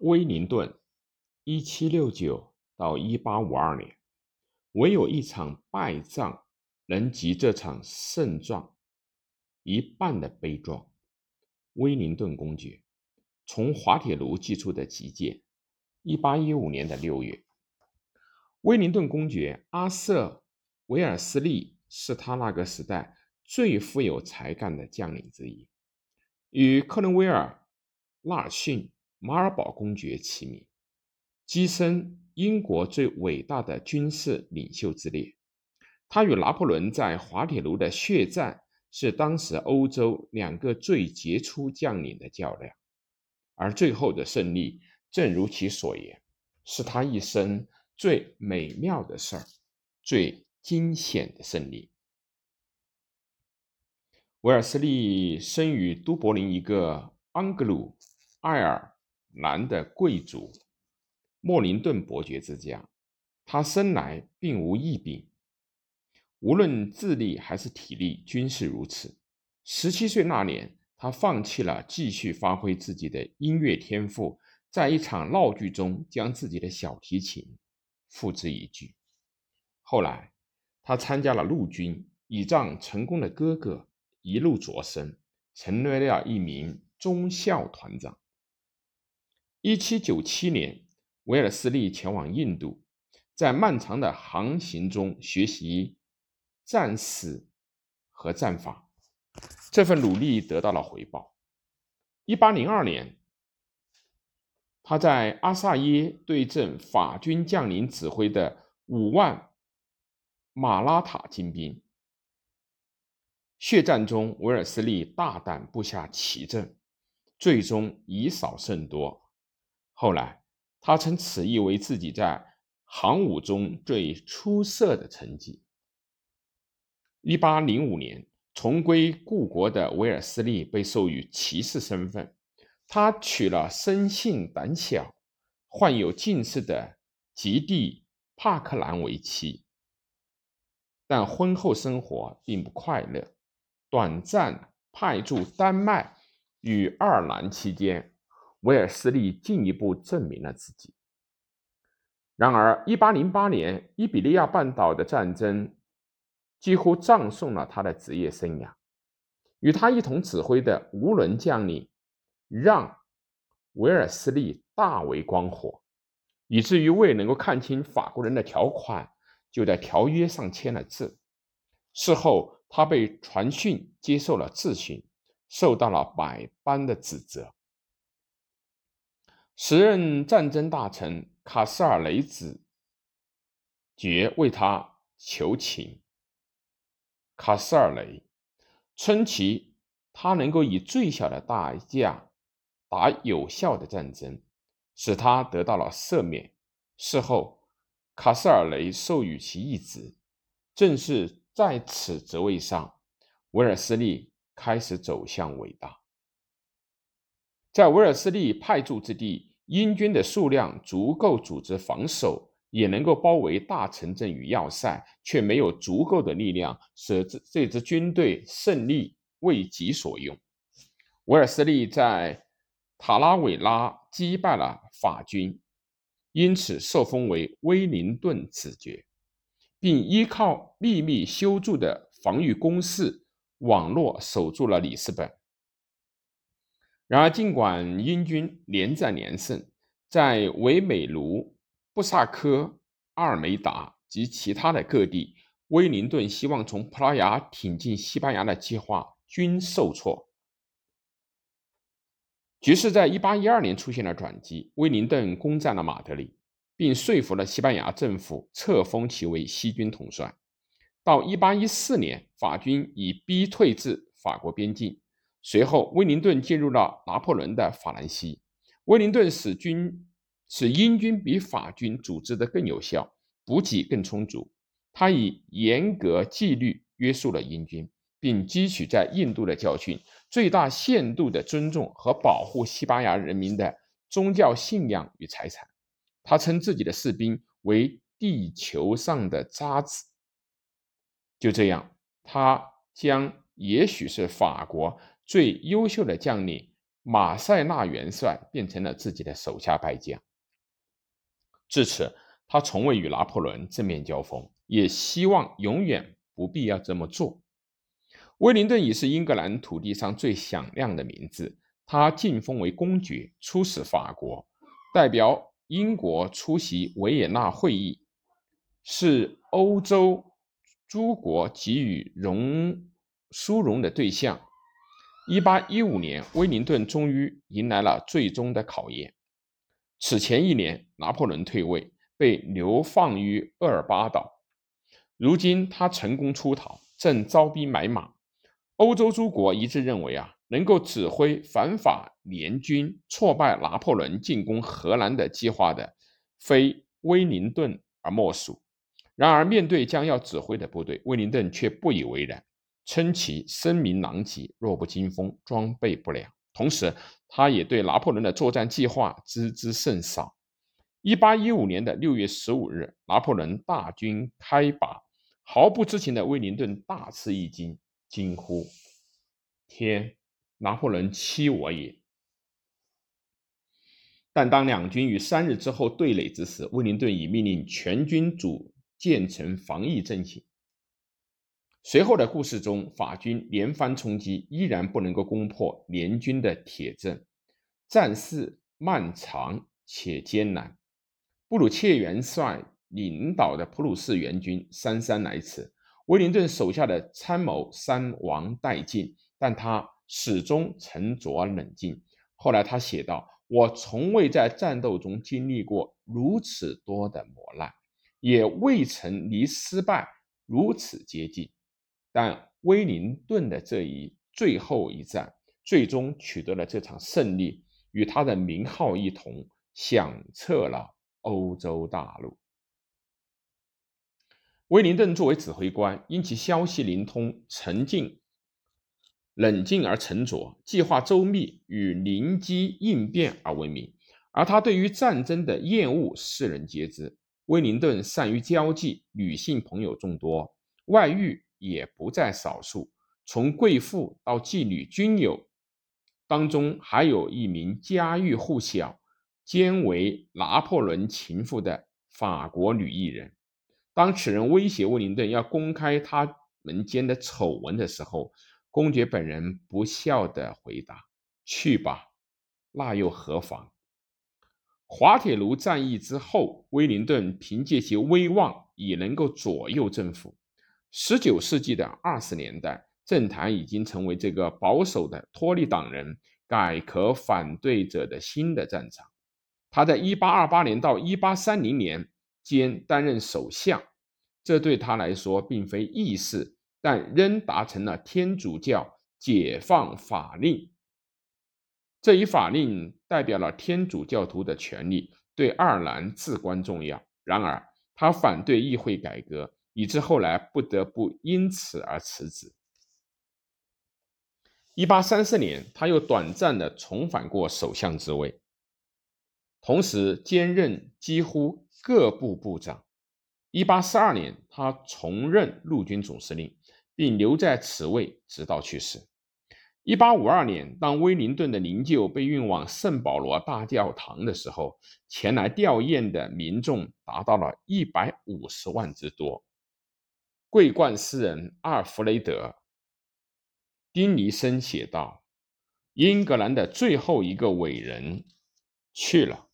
威灵顿，一七六九到一八五二年，唯有一场败仗能及这场胜仗一半的悲壮。威灵顿公爵从滑铁卢寄出的急件。一八一五年的六月，威灵顿公爵阿瑟·维尔斯利是他那个时代最富有才干的将领之一，与克伦威尔、纳尔逊、马尔堡公爵齐名，跻身英国最伟大的军事领袖之列。他与拿破仑在滑铁卢的血战，是当时欧洲两个最杰出将领的较量，而最后的胜利。正如其所言，是他一生最美妙的事儿，最惊险的胜利。威尔斯利生于都柏林一个安格鲁爱尔兰的贵族莫林顿伯爵之家，他生来并无异禀，无论智力还是体力均是如此。十七岁那年，他放弃了继续发挥自己的音乐天赋。在一场闹剧中，将自己的小提琴付之一炬。后来，他参加了陆军，倚仗成功的哥哥，一路擢升，成为了一名中校团长。一七九七年，威尔斯利前往印度，在漫长的航行中学习战史和战法，这份努力得到了回报。一八零二年。他在阿萨耶对阵法军将领指挥的五万马拉塔精兵血战中，维尔斯利大胆布下奇阵，最终以少胜多。后来，他称此役为自己在航武中最出色的成绩。一八零五年，重归故国的维尔斯利被授予骑士身份。他娶了生性胆小、患有近视的吉蒂·帕克兰为妻，但婚后生活并不快乐。短暂派驻丹麦与爱尔兰期间，威尔斯利进一步证明了自己。然而，1808年伊比利亚半岛的战争几乎葬送了他的职业生涯。与他一同指挥的无伦将领。让维尔斯利大为光火，以至于未能够看清法国人的条款，就在条约上签了字。事后，他被传讯接受了质询，受到了百般的指责。时任战争大臣卡斯尔雷子爵为他求情，卡斯尔雷称其他能够以最小的代价。打有效的战争，使他得到了赦免。事后，卡斯尔雷授予其一职，正是在此职位上，威尔斯利开始走向伟大。在威尔斯利派驻之地，英军的数量足够组织防守，也能够包围大城镇与要塞，却没有足够的力量使这这支军队胜利为己所用。威尔斯利在。塔拉韦拉击败了法军，因此受封为威灵顿子爵，并依靠秘密修筑的防御工事网络守住了里斯本。然而，尽管英军连战连胜，在维美卢、布萨科、阿尔梅达及其他的各地，威灵顿希望从葡萄牙挺进西班牙的计划均受挫。局势在1812年出现了转机，威灵顿攻占了马德里，并说服了西班牙政府册封其为西军统帅。到1814年，法军已逼退至法国边境。随后，威灵顿进入了拿破仑的法兰西。威灵顿使军使英军比法军组织的更有效，补给更充足。他以严格纪律约束了英军。并汲取在印度的教训，最大限度地尊重和保护西班牙人民的宗教信仰与财产。他称自己的士兵为地球上的渣子。就这样，他将也许是法国最优秀的将领马塞纳元帅变成了自己的手下败将。至此，他从未与拿破仑正面交锋，也希望永远不必要这么做。威灵顿已是英格兰土地上最响亮的名字，他晋封为公爵，出使法国，代表英国出席维也纳会议，是欧洲诸国给予荣殊荣的对象。一八一五年，威灵顿终于迎来了最终的考验。此前一年，拿破仑退位，被流放于厄尔巴岛。如今他成功出逃，正招兵买马。欧洲诸国一致认为啊，能够指挥反法联军挫败拿破仑进攻荷兰的计划的，非威灵顿而莫属。然而，面对将要指挥的部队，威灵顿却不以为然。称其声名狼藉、弱不禁风、装备不良。同时，他也对拿破仑的作战计划知之甚少。一八一五年的六月十五日，拿破仑大军开拔，毫不知情的威灵顿大吃一惊，惊呼：“天，拿破仑欺我也！”但当两军于三日之后对垒之时，威灵顿已命令全军组建成防御阵型。随后的故事中，法军连番冲击，依然不能够攻破联军的铁阵，战事漫长且艰难。布鲁切元帅领导的普鲁士援军姗姗来迟，威灵顿手下的参谋伤亡殆尽，但他始终沉着冷静。后来他写道：“我从未在战斗中经历过如此多的磨难，也未曾离失败如此接近。”但威灵顿的这一最后一战，最终取得了这场胜利，与他的名号一同响彻了欧洲大陆。威灵顿作为指挥官，因其消息灵通、沉静、冷静而沉着，计划周密与灵机应变而闻名。而他对于战争的厌恶，世人皆知。威灵顿善于交际，女性朋友众多，外遇。也不在少数，从贵妇到妓女均有，当中还有一名家喻户晓、兼为拿破仑情妇的法国女艺人。当此人威胁威灵顿要公开他们间的丑闻的时候，公爵本人不笑地回答：“去吧，那又何妨？”滑铁卢战役之后，威灵顿凭借其威望，已能够左右政府。十九世纪的二十年代，政坛已经成为这个保守的托利党人改革反对者的新的战场。他在一八二八年到一八三零年间担任首相，这对他来说并非易事，但仍达成了天主教解放法令。这一法令代表了天主教徒的权利，对爱尔兰至关重要。然而，他反对议会改革。以致后来不得不因此而辞职。一八三四年，他又短暂的重返过首相之位，同时兼任几乎各部部长。一八四二年，他重任陆军总司令，并留在此位直到去世。一八五二年，当威灵顿的灵柩被运往圣保罗大教堂的时候，前来吊唁的民众达到了一百五十万之多。桂冠诗人阿尔弗雷德·丁尼森写道：“英格兰的最后一个伟人去了。”